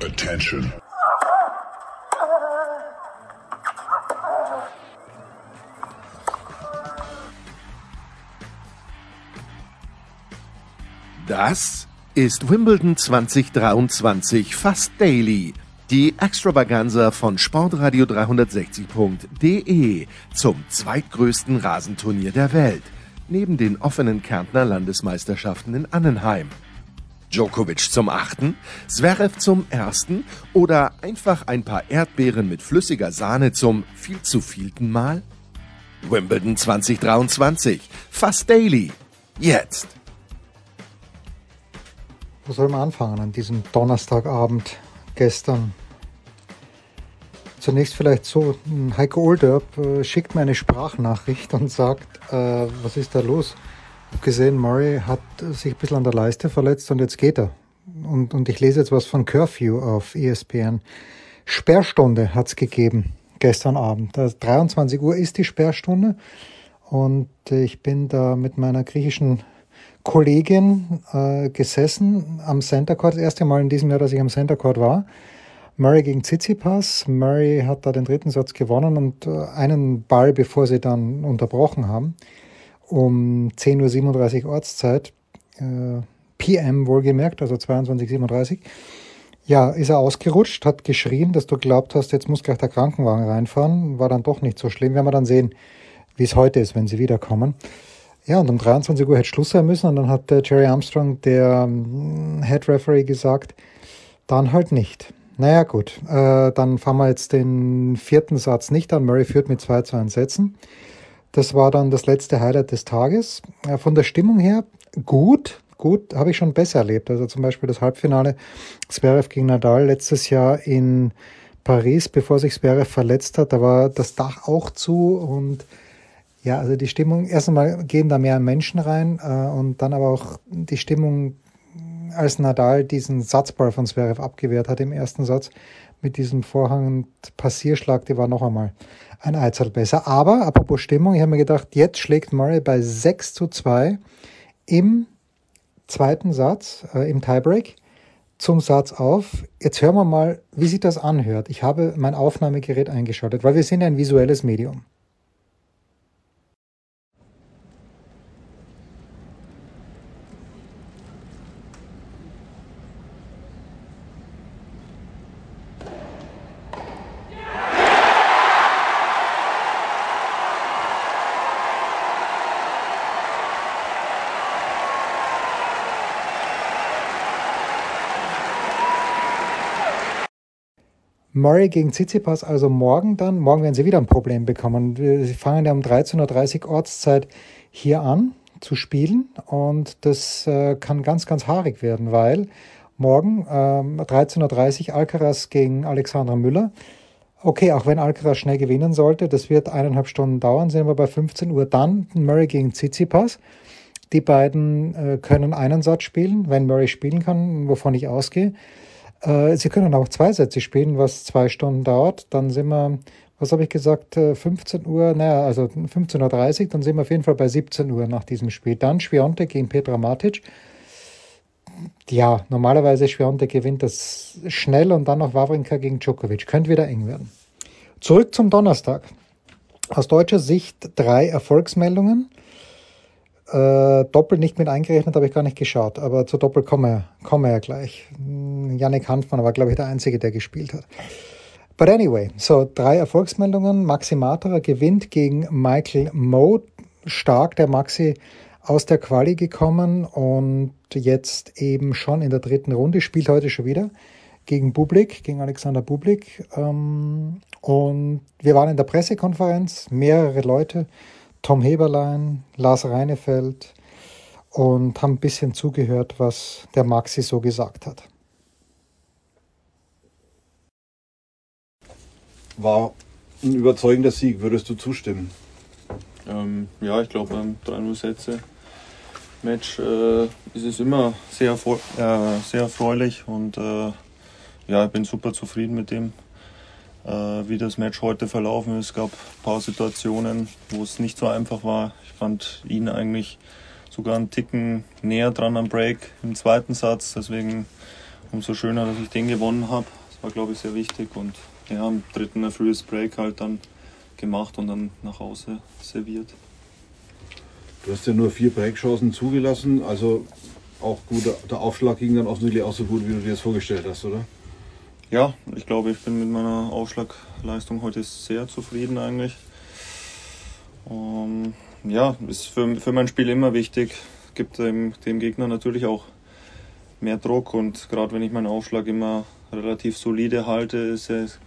Attention. Das ist Wimbledon 2023 fast daily. Die Extravaganza von Sportradio 360.de zum zweitgrößten Rasenturnier der Welt, neben den offenen Kärntner Landesmeisterschaften in Annenheim. Djokovic zum achten, Zverev zum ersten oder einfach ein paar Erdbeeren mit flüssiger Sahne zum viel zu vielten Mal? Wimbledon 2023, fast daily. Jetzt. Wo soll man anfangen an diesem Donnerstagabend gestern? Zunächst vielleicht so, Heiko Olderb äh, schickt mir eine Sprachnachricht und sagt, äh, was ist da los? Habe gesehen, Murray hat sich ein bisschen an der Leiste verletzt und jetzt geht er. Und, und ich lese jetzt was von Curfew auf ESPN. Sperrstunde hat's gegeben gestern Abend. Also 23 Uhr ist die Sperrstunde und ich bin da mit meiner griechischen Kollegin äh, gesessen am Center Court. Das erste Mal in diesem Jahr, dass ich am Center Court war. Murray gegen Tsitsipas. Murray hat da den dritten Satz gewonnen und äh, einen Ball, bevor sie dann unterbrochen haben, um 10.37 Uhr Ortszeit, äh, PM wohlgemerkt, also 22.37 ja, ist er ausgerutscht, hat geschrien, dass du glaubt hast, jetzt muss gleich der Krankenwagen reinfahren. War dann doch nicht so schlimm. Werden wir dann sehen, wie es heute ist, wenn sie wiederkommen. Ja, und um 23 Uhr hätte Schluss sein müssen und dann hat der Jerry Armstrong, der ähm, Head Referee, gesagt, dann halt nicht. Naja, gut, äh, dann fahren wir jetzt den vierten Satz nicht an. Murray führt mit 2 zu 1 Sätzen. Das war dann das letzte Highlight des Tages. Äh, von der Stimmung her gut, gut, habe ich schon besser erlebt. Also zum Beispiel das Halbfinale Zverev gegen Nadal letztes Jahr in Paris, bevor sich Zverev verletzt hat, da war das Dach auch zu und ja, also die Stimmung, erst einmal gehen da mehr Menschen rein äh, und dann aber auch die Stimmung, als Nadal diesen Satzball von Zverev abgewehrt hat im ersten Satz mit diesem Vorhang und Passierschlag, die war noch einmal ein Eizel besser. Aber apropos Stimmung, ich habe mir gedacht, jetzt schlägt Murray bei 6 zu 2 im zweiten Satz, äh, im Tiebreak zum Satz auf. Jetzt hören wir mal, wie sich das anhört. Ich habe mein Aufnahmegerät eingeschaltet, weil wir sind ein visuelles Medium. Murray gegen Tsitsipas also morgen dann. Morgen werden sie wieder ein Problem bekommen. Sie fangen ja um 13.30 Uhr Ortszeit hier an zu spielen und das äh, kann ganz, ganz haarig werden, weil morgen ähm, 13.30 Uhr Alcaraz gegen Alexandra Müller. Okay, auch wenn Alcaraz schnell gewinnen sollte, das wird eineinhalb Stunden dauern, sind wir bei 15 Uhr. Dann Murray gegen Tsitsipas. Die beiden äh, können einen Satz spielen, wenn Murray spielen kann, wovon ich ausgehe. Äh, Sie können auch zwei Sätze spielen, was zwei Stunden dauert. Dann sind wir, was habe ich gesagt, 15 äh, Uhr, naja, also 15.30 Uhr, dann sind wir auf jeden Fall bei 17 Uhr nach diesem Spiel. Dann Schwionte gegen Petra Matic. Ja, normalerweise Schwionte gewinnt das schnell und dann noch Wawrinka gegen Djokovic. Könnte wieder eng werden. Zurück zum Donnerstag. Aus deutscher Sicht drei Erfolgsmeldungen. Äh, Doppel nicht mit eingerechnet, habe ich gar nicht geschaut, aber zu Doppel kommen wir ja gleich. Hm, Yannick Hanfmann war, glaube ich, der Einzige, der gespielt hat. But anyway, so drei Erfolgsmeldungen. Maxi Matera gewinnt gegen Michael Moe. Stark der Maxi aus der Quali gekommen und jetzt eben schon in der dritten Runde, spielt heute schon wieder gegen Bublik, gegen Alexander Bublik. Ähm, und wir waren in der Pressekonferenz, mehrere Leute Tom Heberlein, Lars Reinefeld und haben ein bisschen zugehört, was der Maxi so gesagt hat. War ein überzeugender Sieg, würdest du zustimmen? Ähm, ja, ich glaube beim 3-0-Sätze Match äh, ist es immer sehr, äh, sehr erfreulich und äh, ja, ich bin super zufrieden mit dem, wie das Match heute verlaufen ist. Es gab ein paar Situationen, wo es nicht so einfach war. Ich fand ihn eigentlich sogar einen Ticken näher dran am Break im zweiten Satz. Deswegen umso schöner, dass ich den gewonnen habe. Das war, glaube ich, sehr wichtig. Und ja, am dritten ein frühes Break halt dann gemacht und dann nach Hause serviert. Du hast ja nur vier Breakchancen zugelassen, also auch gut, der Aufschlag ging dann offensichtlich auch so gut, wie du dir das vorgestellt hast, oder? Ja, ich glaube, ich bin mit meiner Aufschlagleistung heute sehr zufrieden eigentlich. Ähm, ja, ist für, für mein Spiel immer wichtig. Gibt dem, dem Gegner natürlich auch mehr Druck und gerade wenn ich meinen Aufschlag immer relativ solide halte, ist es,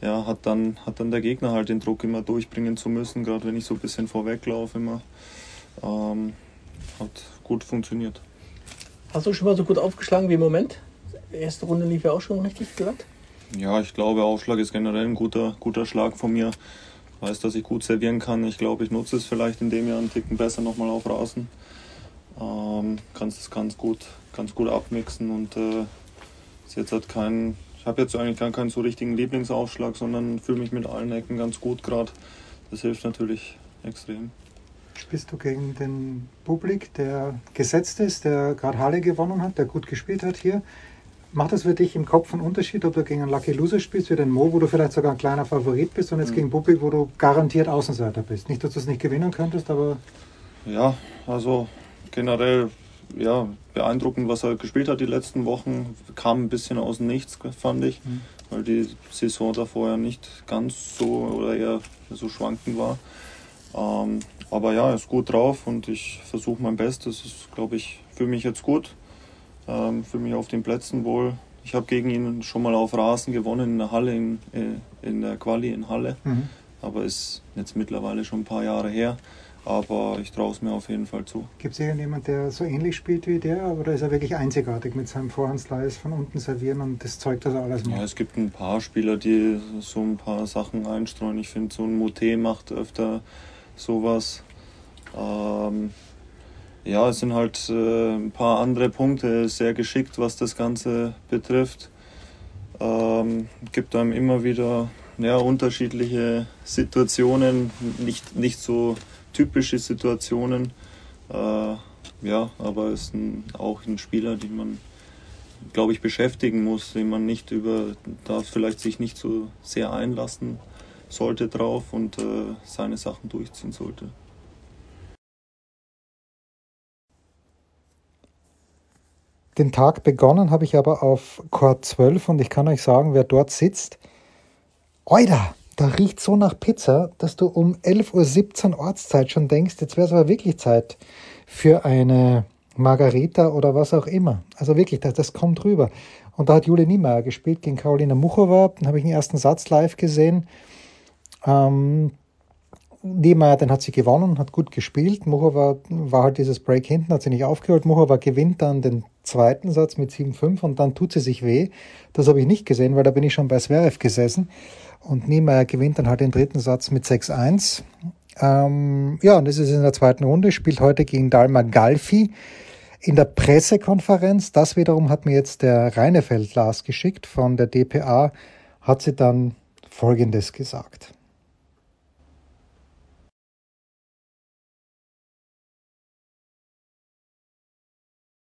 ja, hat, dann, hat dann der Gegner halt den Druck immer durchbringen zu müssen, gerade wenn ich so ein bisschen vorweglaufe immer. Ähm, hat gut funktioniert. Hast du schon mal so gut aufgeschlagen wie im Moment? Erste Runde lief ja auch schon richtig glatt. Ja, ich glaube, Aufschlag ist generell ein guter, guter Schlag von mir. Ich weiß, dass ich gut servieren kann. Ich glaube, ich nutze es vielleicht in dem Jahr einen Ticken besser nochmal auf Rasen. Ähm, kannst es ganz gut, ganz gut abmixen und äh, jetzt halt kein, ich habe jetzt eigentlich gar keinen so richtigen Lieblingsaufschlag, sondern fühle mich mit allen Ecken ganz gut gerade. Das hilft natürlich extrem. Spielst du gegen den Publik, der gesetzt ist, der gerade Halle gewonnen hat, der gut gespielt hat hier? Macht das für dich im Kopf einen Unterschied, ob du gegen einen Lucky Loser spielst, wie den Mo, wo du vielleicht sogar ein kleiner Favorit bist, und jetzt mhm. gegen Publik, wo du garantiert Außenseiter bist? Nicht, dass du es nicht gewinnen könntest, aber. Ja, also generell ja, beeindruckend, was er gespielt hat die letzten Wochen. Kam ein bisschen aus dem Nichts, fand ich, mhm. weil die Saison davor ja nicht ganz so oder eher so schwankend war. Ähm, aber ja, er ist gut drauf und ich versuche mein Bestes. Das ist, glaube ich, für mich jetzt gut. Ähm, für mich auf den Plätzen wohl. Ich habe gegen ihn schon mal auf Rasen gewonnen in der Halle, in, äh, in der Quali in Halle. Mhm. Aber ist jetzt mittlerweile schon ein paar Jahre her. Aber ich traue es mir auf jeden Fall zu. Gibt es irgendjemand, der so ähnlich spielt wie der? Oder ist er wirklich einzigartig mit seinem Vorhandslice von unten servieren und das Zeug, das er alles macht? Ja, es gibt ein paar Spieler, die so ein paar Sachen einstreuen. Ich finde, so ein Moté macht öfter sowas. Ähm, ja, es sind halt äh, ein paar andere Punkte sehr geschickt, was das Ganze betrifft. Ähm, gibt einem immer wieder ja, unterschiedliche Situationen, nicht, nicht so typische Situationen. Äh, ja, aber es ist ein, auch ein Spieler, den man, glaube ich, beschäftigen muss, den man nicht über, da vielleicht sich nicht so sehr einlassen sollte drauf und äh, seine Sachen durchziehen sollte. Den Tag begonnen habe ich aber auf Chord 12 und ich kann euch sagen, wer dort sitzt, Oida, da riecht so nach Pizza, dass du um 11.17 Uhr Ortszeit schon denkst, jetzt wäre es aber wirklich Zeit für eine Margarita oder was auch immer. Also wirklich, das, das kommt rüber. Und da hat Julie Niemeyer gespielt gegen Carolina Muchova. Dann habe ich den ersten Satz live gesehen. Ähm, Niemeyer, dann hat sie gewonnen, hat gut gespielt. Muchova war halt dieses Break hinten, hat sie nicht aufgeholt. Muchova gewinnt dann den zweiten Satz mit 7-5 und dann tut sie sich weh. Das habe ich nicht gesehen, weil da bin ich schon bei Zverev gesessen. Und Niemeyer gewinnt dann halt den dritten Satz mit 6-1. Ähm, ja, und das ist in der zweiten Runde, spielt heute gegen Dalma Galfi. In der Pressekonferenz, das wiederum hat mir jetzt der Reinefeld Lars geschickt von der DPA, hat sie dann Folgendes gesagt.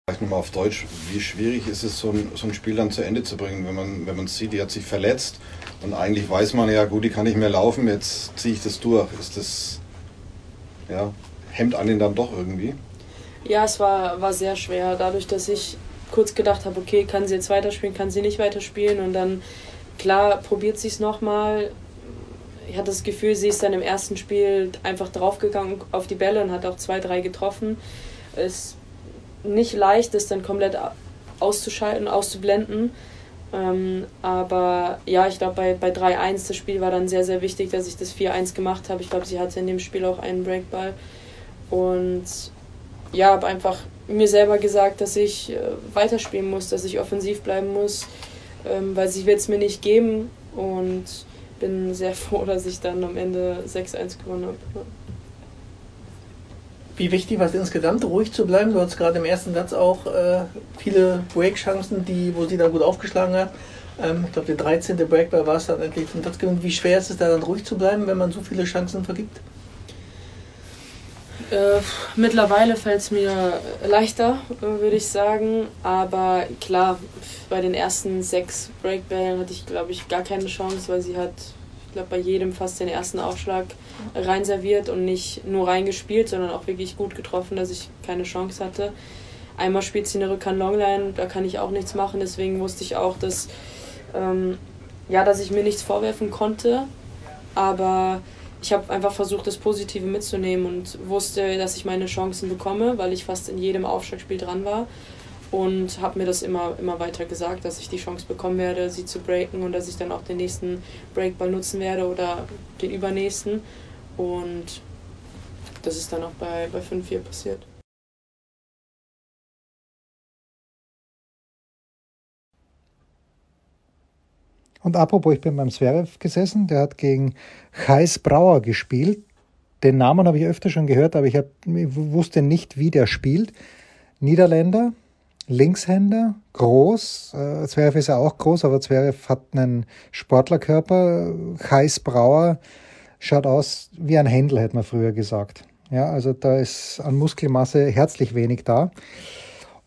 Vielleicht nochmal auf Deutsch, wie schwierig ist es, so ein, so ein Spiel dann zu Ende zu bringen, wenn man, wenn man sieht, die hat sich verletzt und eigentlich weiß man ja, gut, die kann nicht mehr laufen, jetzt ziehe ich das durch. Ist das, ja, hemmt einen dann doch irgendwie? Ja, es war, war sehr schwer, dadurch, dass ich kurz gedacht habe, okay, kann sie jetzt weiterspielen, kann sie nicht weiterspielen und dann, klar, probiert sie es nochmal. Ich hatte das Gefühl, sie ist dann im ersten Spiel einfach draufgegangen auf die Bälle und hat auch zwei, drei getroffen. Es nicht leicht ist, dann komplett auszuschalten, auszublenden. Ähm, aber ja, ich glaube, bei, bei 3-1 das Spiel war dann sehr, sehr wichtig, dass ich das 4-1 gemacht habe. Ich glaube, sie hatte in dem Spiel auch einen Breakball. Und ja, habe einfach mir selber gesagt, dass ich äh, weiterspielen muss, dass ich offensiv bleiben muss, ähm, weil sie wird es mir nicht geben. Und bin sehr froh, dass ich dann am Ende 6-1 gewonnen habe. Wie wichtig war es insgesamt, ruhig zu bleiben? Du hast gerade im ersten Satz auch äh, viele Break-Chancen, die, wo sie dann gut aufgeschlagen hat. Ähm, ich glaube, der 13. Breakball war es dann endlich zum Satz gewinnt. Wie schwer ist es da dann ruhig zu bleiben, wenn man so viele Chancen vergibt? Äh, mittlerweile fällt es mir leichter, äh, würde ich sagen. Aber klar, bei den ersten sechs Breakbällen hatte ich, glaube ich, gar keine Chance, weil sie hat, glaube, bei jedem fast den ersten Aufschlag reinserviert und nicht nur reingespielt, sondern auch wirklich gut getroffen, dass ich keine Chance hatte. Einmal spielt sie eine Rückhand Longline, da kann ich auch nichts machen. Deswegen wusste ich auch, dass, ähm, ja, dass ich mir nichts vorwerfen konnte. Aber ich habe einfach versucht, das Positive mitzunehmen und wusste, dass ich meine Chancen bekomme, weil ich fast in jedem Aufschlagspiel dran war. Und habe mir das immer, immer weiter gesagt, dass ich die Chance bekommen werde, sie zu breaken und dass ich dann auch den nächsten Breakball nutzen werde oder den übernächsten. Und das ist dann auch bei, bei 5-4 passiert. Und apropos, ich bin beim Zverev gesessen, der hat gegen Chais Brauer gespielt. Den Namen habe ich öfter schon gehört, aber ich, hab, ich wusste nicht, wie der spielt. Niederländer, Linkshänder, groß. Äh, Zverev ist ja auch groß, aber Zverev hat einen Sportlerkörper. Chais Brauer schaut aus wie ein Händler, hätte man früher gesagt. Ja, also da ist an Muskelmasse herzlich wenig da.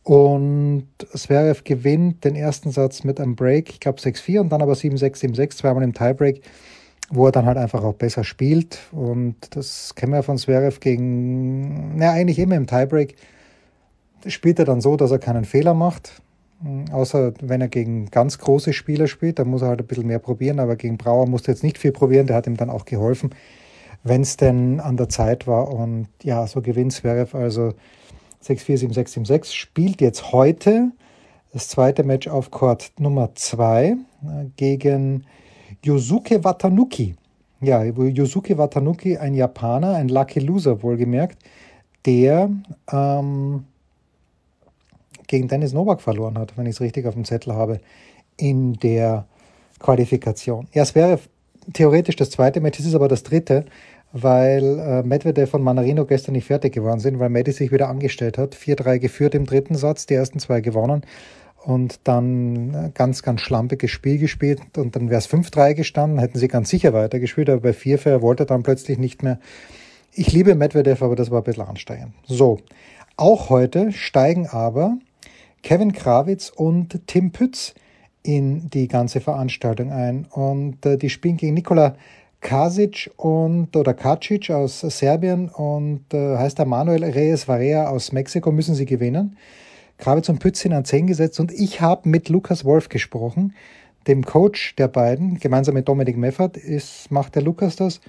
Und Zverev gewinnt den ersten Satz mit einem Break, ich glaube 6-4 und dann aber 7-6, 7-6, zweimal im Tiebreak, wo er dann halt einfach auch besser spielt. Und das kennen wir von Zverev gegen, naja, eigentlich immer im Tiebreak, spielt er dann so, dass er keinen Fehler macht. Außer wenn er gegen ganz große Spieler spielt, dann muss er halt ein bisschen mehr probieren, aber gegen Brauer musste er jetzt nicht viel probieren, der hat ihm dann auch geholfen, wenn es denn an der Zeit war. Und ja, so gewinnt Zverev also 6-4-7-6-7-6, spielt jetzt heute das zweite Match auf Court Nummer 2 äh, gegen Yosuke Watanuki. Ja, Yosuke Watanuki, ein Japaner, ein Lucky Loser wohlgemerkt, der ähm, gegen Dennis Novak verloren hat, wenn ich es richtig auf dem Zettel habe, in der Qualifikation. Ja, es wäre theoretisch das zweite Match, es ist aber das dritte, weil äh, Medvedev und Manarino gestern nicht fertig geworden sind, weil Medi sich wieder angestellt hat. 4-3 geführt im dritten Satz, die ersten zwei gewonnen und dann äh, ganz, ganz schlampiges Spiel gespielt und dann wäre es 5-3 gestanden, hätten sie ganz sicher weitergespielt, aber bei 4-4 wollte er dann plötzlich nicht mehr. Ich liebe Medvedev, aber das war ein bisschen anstrengend. So, auch heute steigen aber Kevin Krawitz und Tim Pütz in die ganze Veranstaltung ein. Und äh, die spielen gegen Nikola Kasic und oder Kacic aus Serbien und äh, heißt der Manuel Reyes Varea aus Mexiko. Müssen sie gewinnen. Kravitz und Pütz sind an 10 gesetzt und ich habe mit Lukas Wolf gesprochen, dem Coach der beiden, gemeinsam mit Dominik Meffert, ist, macht der Lukas das,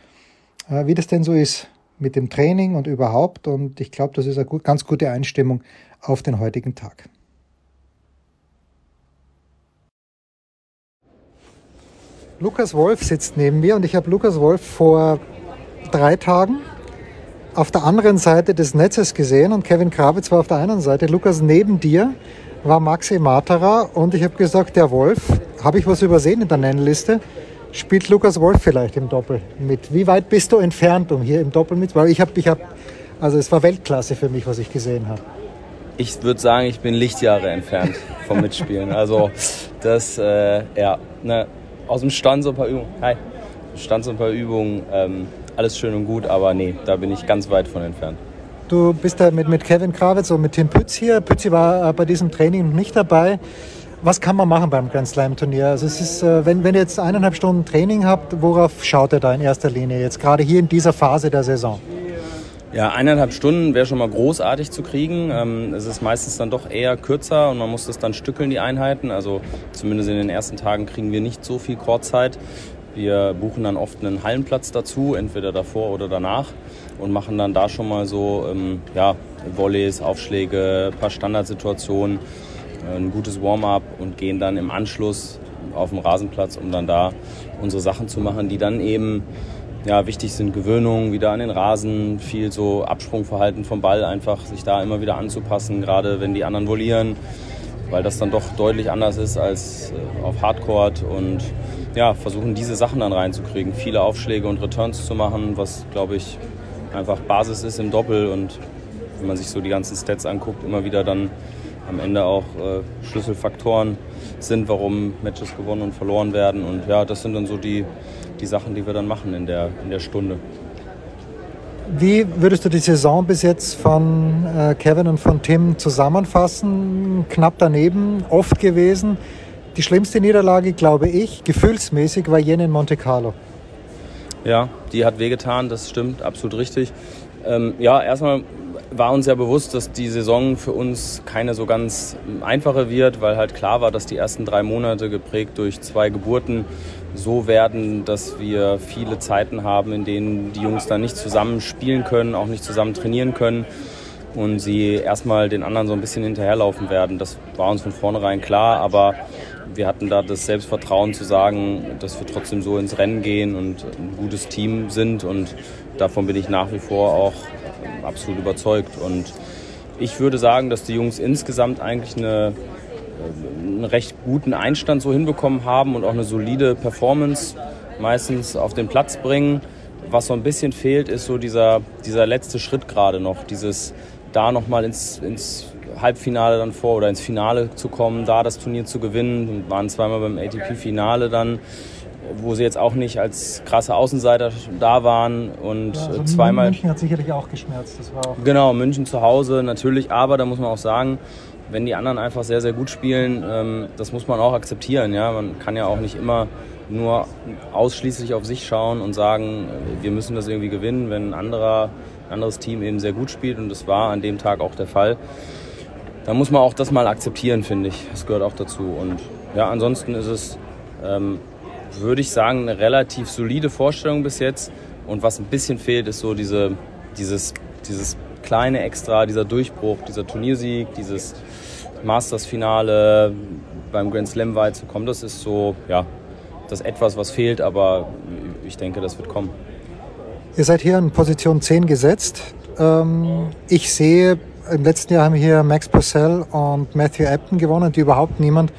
äh, wie das denn so ist mit dem Training und überhaupt. Und ich glaube, das ist eine gut, ganz gute Einstimmung auf den heutigen Tag. Lukas Wolf sitzt neben mir und ich habe Lukas Wolf vor drei Tagen auf der anderen Seite des Netzes gesehen und Kevin Krawitz war auf der einen Seite. Lukas, neben dir war Maxi Matera und ich habe gesagt, der Wolf, habe ich was übersehen in der Nennliste? Spielt Lukas Wolf vielleicht im Doppel mit? Wie weit bist du entfernt, um hier im Doppel mit? Weil ich habe, ich habe, also es war Weltklasse für mich, was ich gesehen habe. Ich würde sagen, ich bin Lichtjahre entfernt vom Mitspielen. Also das, äh, ja, ne, aus dem Stand so ein paar Übungen. Hi. Stand so ein paar Übungen. Ähm, alles schön und gut, aber nee, da bin ich ganz weit von entfernt. Du bist da mit, mit Kevin Krawitz und mit Tim Pütz hier. Pützi war äh, bei diesem Training nicht dabei. Was kann man machen beim Grand Slam Turnier? Also es ist, äh, wenn, wenn ihr jetzt eineinhalb Stunden Training habt, worauf schaut ihr da in erster Linie jetzt gerade hier in dieser Phase der Saison? Ja, eineinhalb Stunden wäre schon mal großartig zu kriegen. Ähm, es ist meistens dann doch eher kürzer und man muss das dann stückeln, die Einheiten. Also zumindest in den ersten Tagen kriegen wir nicht so viel Chorzeit. Wir buchen dann oft einen Hallenplatz dazu, entweder davor oder danach und machen dann da schon mal so ähm, ja, Volleys, Aufschläge, paar Standardsituationen, äh, ein gutes Warm-up und gehen dann im Anschluss auf den Rasenplatz, um dann da unsere Sachen zu machen, die dann eben ja, wichtig sind Gewöhnungen wieder an den Rasen, viel so Absprungverhalten vom Ball, einfach sich da immer wieder anzupassen, gerade wenn die anderen volieren, weil das dann doch deutlich anders ist als äh, auf Hardcourt und ja, versuchen diese Sachen dann reinzukriegen, viele Aufschläge und Returns zu machen, was glaube ich einfach Basis ist im Doppel und wenn man sich so die ganzen Stats anguckt, immer wieder dann am Ende auch äh, Schlüsselfaktoren sind, warum Matches gewonnen und verloren werden und ja, das sind dann so die die Sachen, die wir dann machen in der, in der Stunde. Wie würdest du die Saison bis jetzt von äh, Kevin und von Tim zusammenfassen? Knapp daneben, oft gewesen. Die schlimmste Niederlage, glaube ich, gefühlsmäßig war jene in Monte Carlo. Ja, die hat wehgetan, das stimmt, absolut richtig. Ähm, ja, erstmal war uns ja bewusst, dass die Saison für uns keine so ganz einfache wird, weil halt klar war, dass die ersten drei Monate geprägt durch zwei Geburten so werden, dass wir viele Zeiten haben, in denen die Jungs dann nicht zusammen spielen können, auch nicht zusammen trainieren können und sie erstmal den anderen so ein bisschen hinterherlaufen werden. Das war uns von vornherein klar, aber wir hatten da das Selbstvertrauen zu sagen, dass wir trotzdem so ins Rennen gehen und ein gutes Team sind und davon bin ich nach wie vor auch absolut überzeugt. Und ich würde sagen, dass die Jungs insgesamt eigentlich eine, einen recht guten Einstand so hinbekommen haben und auch eine solide Performance meistens auf den Platz bringen. Was so ein bisschen fehlt, ist so dieser, dieser letzte Schritt gerade noch, dieses da nochmal ins, ins Halbfinale dann vor oder ins Finale zu kommen, da das Turnier zu gewinnen. Wir waren zweimal beim ATP-Finale dann, wo sie jetzt auch nicht als krasse Außenseiter da waren und ja, also zweimal. München hat sicherlich auch geschmerzt. Das war auch genau, München zu Hause natürlich, aber da muss man auch sagen, wenn die anderen einfach sehr, sehr gut spielen, ähm, das muss man auch akzeptieren. Ja? Man kann ja auch nicht immer nur ausschließlich auf sich schauen und sagen, wir müssen das irgendwie gewinnen, wenn ein, anderer, ein anderes Team eben sehr gut spielt und das war an dem Tag auch der Fall da muss man auch das mal akzeptieren, finde ich. Das gehört auch dazu. Und ja, ansonsten ist es, ähm, würde ich sagen, eine relativ solide Vorstellung bis jetzt. Und was ein bisschen fehlt, ist so diese, dieses, dieses kleine Extra, dieser Durchbruch, dieser Turniersieg, dieses Masters-Finale beim Grand Slam weit zu kommen. Das ist so, ja, das etwas, was fehlt, aber ich denke, das wird kommen. Ihr seid hier in Position 10 gesetzt. Ähm, ich sehe im letzten Jahr haben hier Max Purcell und Matthew Apton gewonnen, die überhaupt niemand,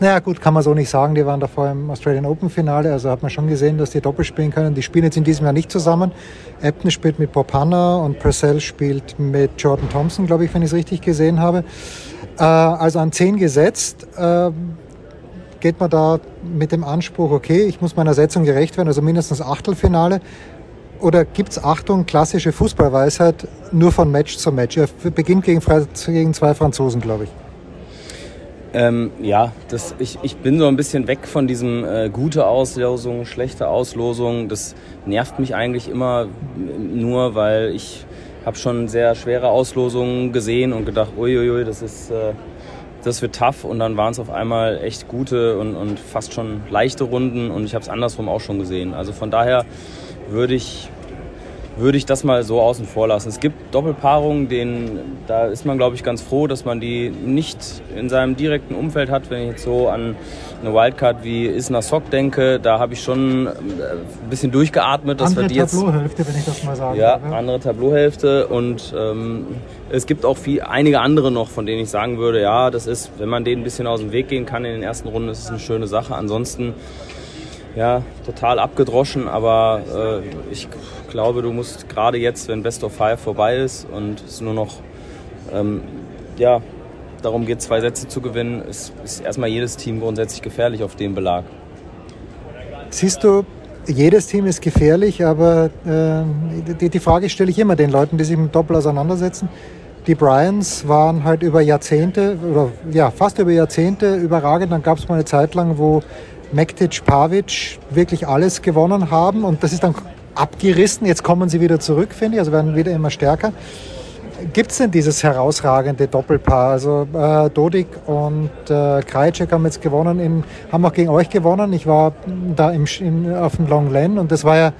naja gut, kann man so nicht sagen, die waren davor im Australian Open Finale, also hat man schon gesehen, dass die doppelt spielen können. Die spielen jetzt in diesem Jahr nicht zusammen. Apton spielt mit Bob Hanna und Purcell spielt mit Jordan Thompson, glaube ich, wenn ich es richtig gesehen habe. Äh, also an 10 gesetzt. Äh, geht man da mit dem Anspruch, okay, ich muss meiner Setzung gerecht werden, also mindestens Achtelfinale. Oder gibt es, Achtung, klassische Fußballweisheit, nur von Match zu Match? Er beginnt gegen, gegen zwei Franzosen, glaube ich. Ähm, ja, das, ich, ich bin so ein bisschen weg von diesem äh, gute Auslosung, schlechte Auslosung. Das nervt mich eigentlich immer nur, weil ich habe schon sehr schwere Auslosungen gesehen und gedacht, uiuiui, das ist... Äh, das wird tough und dann waren es auf einmal echt gute und, und fast schon leichte Runden und ich habe es andersrum auch schon gesehen. Also von daher würde ich, würde ich das mal so außen vor lassen. Es gibt Doppelpaarungen, denen, da ist man, glaube ich, ganz froh, dass man die nicht in seinem direkten Umfeld hat. Wenn ich jetzt so an eine Wildcard wie Isna Sock denke, da habe ich schon äh, ein bisschen durchgeatmet. Dass andere wir die jetzt, Tableauhälfte, wenn ich das mal sagen Ja, darf, andere Tableauhälfte und ähm, es gibt auch viel, einige andere noch, von denen ich sagen würde, ja, das ist, wenn man denen ein bisschen aus dem Weg gehen kann in den ersten Runden, ist es eine schöne Sache. Ansonsten ja, total abgedroschen, aber äh, ich glaube, du musst gerade jetzt, wenn Best of Five vorbei ist und es nur noch ähm, ja, darum geht, zwei Sätze zu gewinnen, ist, ist erstmal jedes Team grundsätzlich gefährlich auf dem Belag. Siehst du, jedes Team ist gefährlich, aber äh, die, die Frage stelle ich immer den Leuten, die sich mit Doppel auseinandersetzen. Die Bryans waren halt über Jahrzehnte, oder ja, fast über Jahrzehnte überragend. Dann gab es mal eine Zeit lang, wo Mektic, Pavic wirklich alles gewonnen haben und das ist dann abgerissen. Jetzt kommen sie wieder zurück, finde ich, also werden wieder immer stärker. Gibt es denn dieses herausragende Doppelpaar? Also äh, Dodik und äh, Krajcek haben jetzt gewonnen, in, haben auch gegen euch gewonnen. Ich war da im, in, auf dem Long Len und das war ja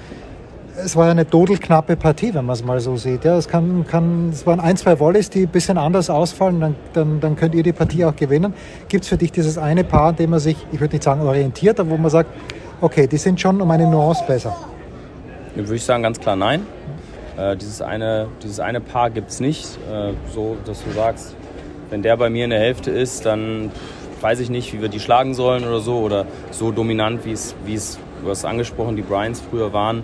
es war ja eine dodelknappe Partie, wenn man es mal so sieht. Ja, es, kann, kann, es waren ein, zwei Volleys, die ein bisschen anders ausfallen, dann, dann, dann könnt ihr die Partie auch gewinnen. Gibt es für dich dieses eine Paar, an dem man sich, ich würde nicht sagen orientiert, aber wo man sagt, okay, die sind schon um eine Nuance besser? Ja, würde ich sagen, ganz klar nein. Äh, dieses, eine, dieses eine Paar gibt es nicht. Äh, so, dass du sagst, wenn der bei mir in der Hälfte ist, dann weiß ich nicht, wie wir die schlagen sollen oder so. Oder so dominant, wie es, wie es du hast angesprochen, die Bryans früher waren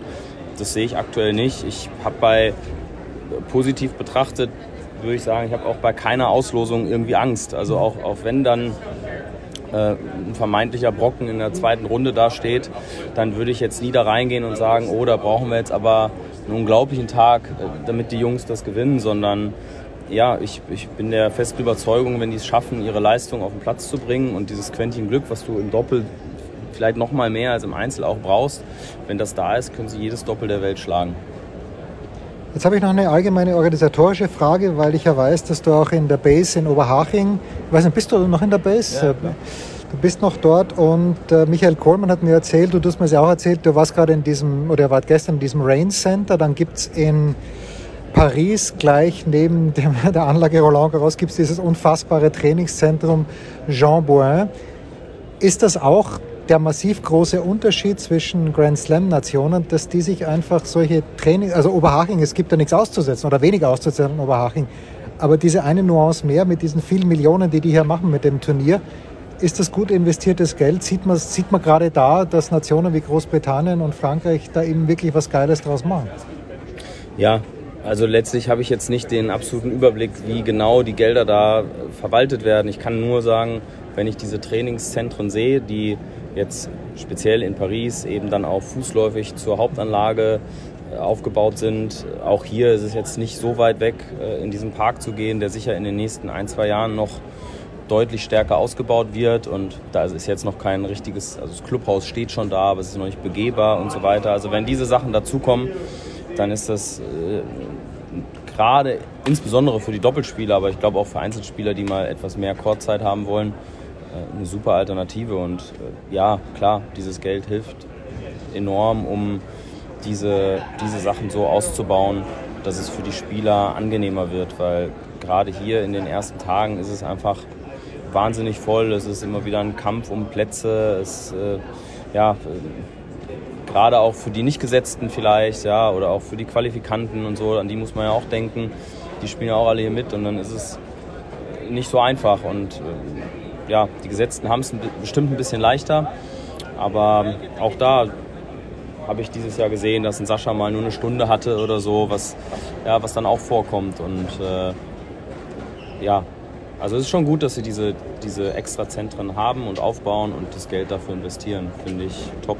das sehe ich aktuell nicht. Ich habe bei positiv betrachtet, würde ich sagen, ich habe auch bei keiner Auslosung irgendwie Angst. Also auch, auch wenn dann äh, ein vermeintlicher Brocken in der zweiten Runde da steht, dann würde ich jetzt nie da reingehen und sagen, oh, da brauchen wir jetzt aber einen unglaublichen Tag, äh, damit die Jungs das gewinnen, sondern ja, ich, ich bin der festen Überzeugung, wenn die es schaffen, ihre Leistung auf den Platz zu bringen und dieses Quäntchen Glück, was du im Doppel vielleicht noch mal mehr als im Einzel auch brauchst, wenn das da ist, können sie jedes Doppel der Welt schlagen. Jetzt habe ich noch eine allgemeine organisatorische Frage, weil ich ja weiß, dass du auch in der Base in Oberhaching, ich weiß nicht, bist du noch in der Base? Ja, du bist noch dort und äh, Michael Kohlmann hat mir erzählt, du hast mir ja auch erzählt, du warst gerade in diesem, oder wart gestern in diesem Rain Center, dann gibt es in Paris gleich neben dem, der Anlage Roland Garros gibt es dieses unfassbare Trainingszentrum Jean Bouin. Ist das auch der massiv große Unterschied zwischen Grand Slam Nationen, dass die sich einfach solche Training, also Oberhaching, es gibt da nichts auszusetzen oder weniger auszusetzen in Oberhaching, aber diese eine Nuance mehr mit diesen vielen Millionen, die die hier machen mit dem Turnier, ist das gut investiertes Geld? Sieht man, sieht man gerade da, dass Nationen wie Großbritannien und Frankreich da eben wirklich was Geiles draus machen? Ja, also letztlich habe ich jetzt nicht den absoluten Überblick, wie genau die Gelder da verwaltet werden. Ich kann nur sagen, wenn ich diese Trainingszentren sehe, die jetzt speziell in Paris eben dann auch fußläufig zur Hauptanlage äh, aufgebaut sind. Auch hier ist es jetzt nicht so weit weg, äh, in diesen Park zu gehen, der sicher in den nächsten ein, zwei Jahren noch deutlich stärker ausgebaut wird und da ist jetzt noch kein richtiges, also das Clubhaus steht schon da, aber es ist noch nicht begehbar und so weiter. Also wenn diese Sachen dazukommen, dann ist das äh, gerade insbesondere für die Doppelspieler, aber ich glaube auch für Einzelspieler, die mal etwas mehr Kurzzeit haben wollen, eine super Alternative. Und äh, ja, klar, dieses Geld hilft enorm, um diese, diese Sachen so auszubauen, dass es für die Spieler angenehmer wird, weil gerade hier in den ersten Tagen ist es einfach wahnsinnig voll. Es ist immer wieder ein Kampf um Plätze. Es, äh, ja, äh, gerade auch für die Nicht-Gesetzten vielleicht, ja, oder auch für die Qualifikanten und so, an die muss man ja auch denken. Die spielen ja auch alle hier mit und dann ist es nicht so einfach. Und äh, ja, die Gesetzten haben es bestimmt ein bisschen leichter. Aber auch da habe ich dieses Jahr gesehen, dass ein Sascha mal nur eine Stunde hatte oder so, was, ja, was dann auch vorkommt. Und äh, ja, also es ist schon gut, dass sie diese, diese extra Zentren haben und aufbauen und das Geld dafür investieren. Finde ich top.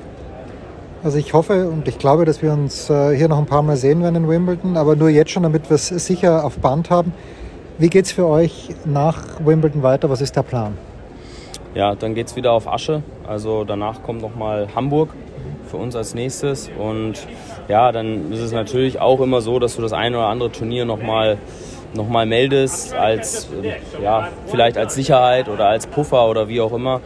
Also ich hoffe und ich glaube, dass wir uns äh, hier noch ein paar Mal sehen werden in Wimbledon, aber nur jetzt schon, damit wir es sicher auf Band haben. Wie geht es für euch nach Wimbledon weiter? Was ist der Plan? Ja, dann geht es wieder auf Asche. Also danach kommt nochmal Hamburg für uns als nächstes. Und ja, dann ist es natürlich auch immer so, dass du das eine oder andere Turnier nochmal noch mal meldest, als, ja, vielleicht als Sicherheit oder als Puffer oder wie auch immer.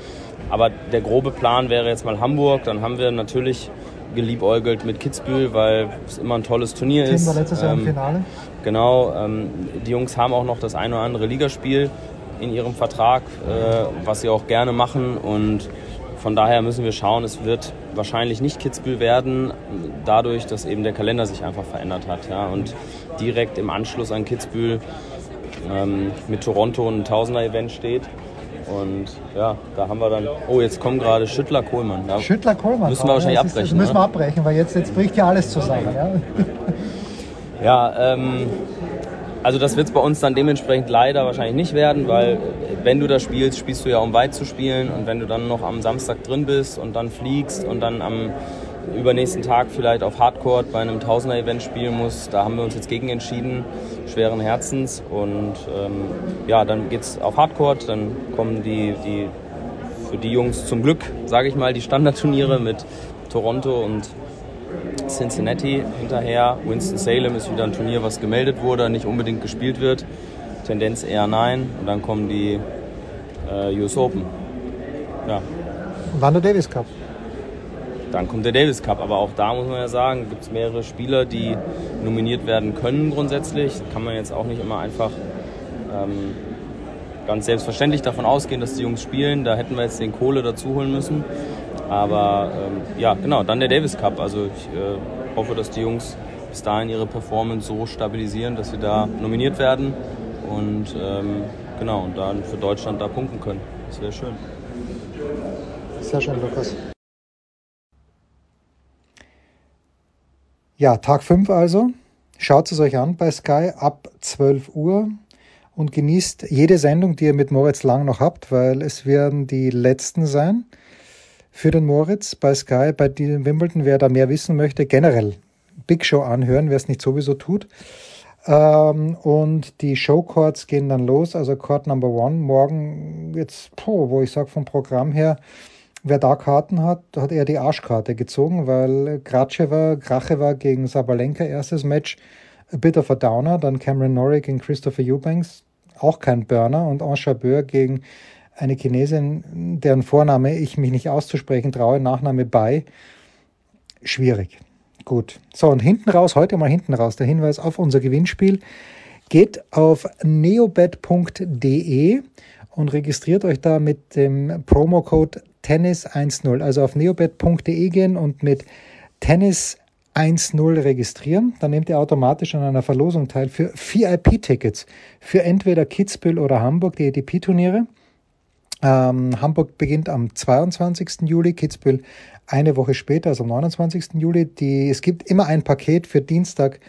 Aber der grobe Plan wäre jetzt mal Hamburg. Dann haben wir natürlich geliebäugelt mit Kitzbühel, weil es immer ein tolles Turnier ist. War letztes Jahr im ähm, Finale. Genau. Ähm, die Jungs haben auch noch das ein oder andere Ligaspiel in ihrem Vertrag, äh, was sie auch gerne machen. Und von daher müssen wir schauen, es wird wahrscheinlich nicht Kitzbühel werden, dadurch, dass eben der Kalender sich einfach verändert hat. Ja? Und direkt im Anschluss an Kitzbühel ähm, mit Toronto ein Tausender-Event steht. Und ja, da haben wir dann. Oh, jetzt kommen gerade Schüttler Kohlmann. Ja. Schüttler Kohlmann. Müssen wir wahrscheinlich ja, abbrechen. Ist, müssen wir abbrechen, weil jetzt, jetzt bricht ja alles zusammen. Ja, ja ähm, also das wird es bei uns dann dementsprechend leider wahrscheinlich nicht werden, weil wenn du da spielst, spielst du ja um weit zu spielen. Und wenn du dann noch am Samstag drin bist und dann fliegst und dann am übernächsten Tag vielleicht auf Hardcore bei einem Tausender-Event spielen musst, da haben wir uns jetzt gegen entschieden, schweren Herzens. Und ähm, ja, dann geht es auf Hardcore, dann kommen die, die für die Jungs zum Glück, sage ich mal, die Standardturniere mit Toronto und Cincinnati hinterher. Winston-Salem ist wieder ein Turnier, was gemeldet wurde, nicht unbedingt gespielt wird. Tendenz eher nein. Und dann kommen die äh, US Open. Ja. Und dann der Davis Cup. Dann kommt der Davis Cup. Aber auch da muss man ja sagen, gibt es mehrere Spieler, die nominiert werden können grundsätzlich. Kann man jetzt auch nicht immer einfach ähm, ganz selbstverständlich davon ausgehen, dass die Jungs spielen. Da hätten wir jetzt den Kohle dazu holen müssen. Aber ähm, ja, genau, dann der Davis Cup. Also ich äh, hoffe, dass die Jungs bis dahin ihre Performance so stabilisieren, dass sie da nominiert werden und ähm, genau, und dann für Deutschland da punkten können. Das wäre schön. Sehr schön, Lukas. Ja, Tag 5 also. Schaut es euch an bei Sky ab 12 Uhr und genießt jede Sendung, die ihr mit Moritz Lang noch habt, weil es werden die letzten sein für den Moritz bei Sky, bei diesem Wimbledon, wer da mehr wissen möchte, generell Big Show anhören, wer es nicht sowieso tut. Ähm, und die Showcourts gehen dann los, also Court Number One morgen jetzt, po, wo ich sage vom Programm her, wer da Karten hat, hat eher die Arschkarte gezogen, weil Gracheva, Gracheva gegen Sabalenka erstes Match, a bit of a downer, dann Cameron Norrie gegen Christopher Eubanks, auch kein Burner. Und Enchabeur gegen eine Chinesin, deren Vorname ich mich nicht auszusprechen traue, Nachname Bai. Schwierig. Gut. So, und hinten raus, heute mal hinten raus, der Hinweis auf unser Gewinnspiel. Geht auf neobet.de und registriert euch da mit dem Promocode Tennis10. Also auf neobet.de gehen und mit Tennis10 registrieren. Dann nehmt ihr automatisch an einer Verlosung teil für VIP-Tickets für entweder Kitzbühel oder Hamburg, die ATP-Turniere. Ähm, Hamburg beginnt am 22. Juli, Kitzbühel eine Woche später, also am 29. Juli. Die, es gibt immer ein Paket für Dienstag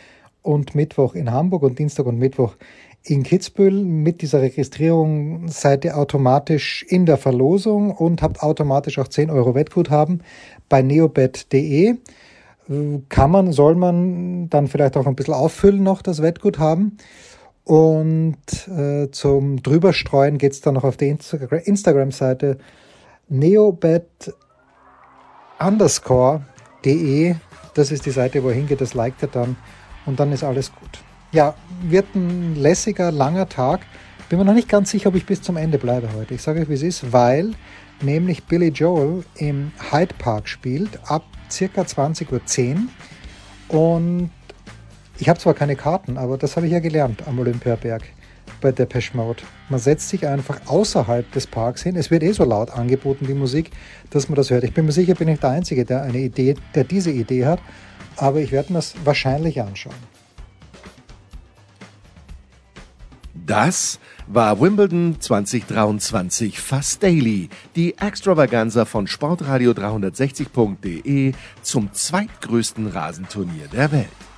und Mittwoch in Hamburg und Dienstag und Mittwoch in Kitzbühel. Mit dieser Registrierung seid ihr automatisch in der Verlosung und habt automatisch auch 10 Euro Wettguthaben bei neobet.de. Kann man, soll man dann vielleicht auch ein bisschen auffüllen noch das Wettguthaben. Und äh, zum Drüberstreuen geht es dann noch auf die Instagram-Seite neobet underscore.de. Das ist die Seite, wo er hingeht, das liked er dann und dann ist alles gut. Ja, wird ein lässiger, langer Tag. Bin mir noch nicht ganz sicher, ob ich bis zum Ende bleibe heute. Ich sage euch, wie es ist, weil nämlich Billy Joel im Hyde Park spielt ab circa 20.10 Uhr und ich habe zwar keine Karten, aber das habe ich ja gelernt am Olympiaberg bei Depeche Mode. Man setzt sich einfach außerhalb des Parks hin. Es wird eh so laut angeboten, die Musik, dass man das hört. Ich bin mir sicher, bin ich der Einzige, der eine Idee, der diese Idee hat, aber ich werde mir das wahrscheinlich anschauen. Das war Wimbledon 2023 Fast Daily, die Extravaganza von Sportradio 360.de zum zweitgrößten Rasenturnier der Welt.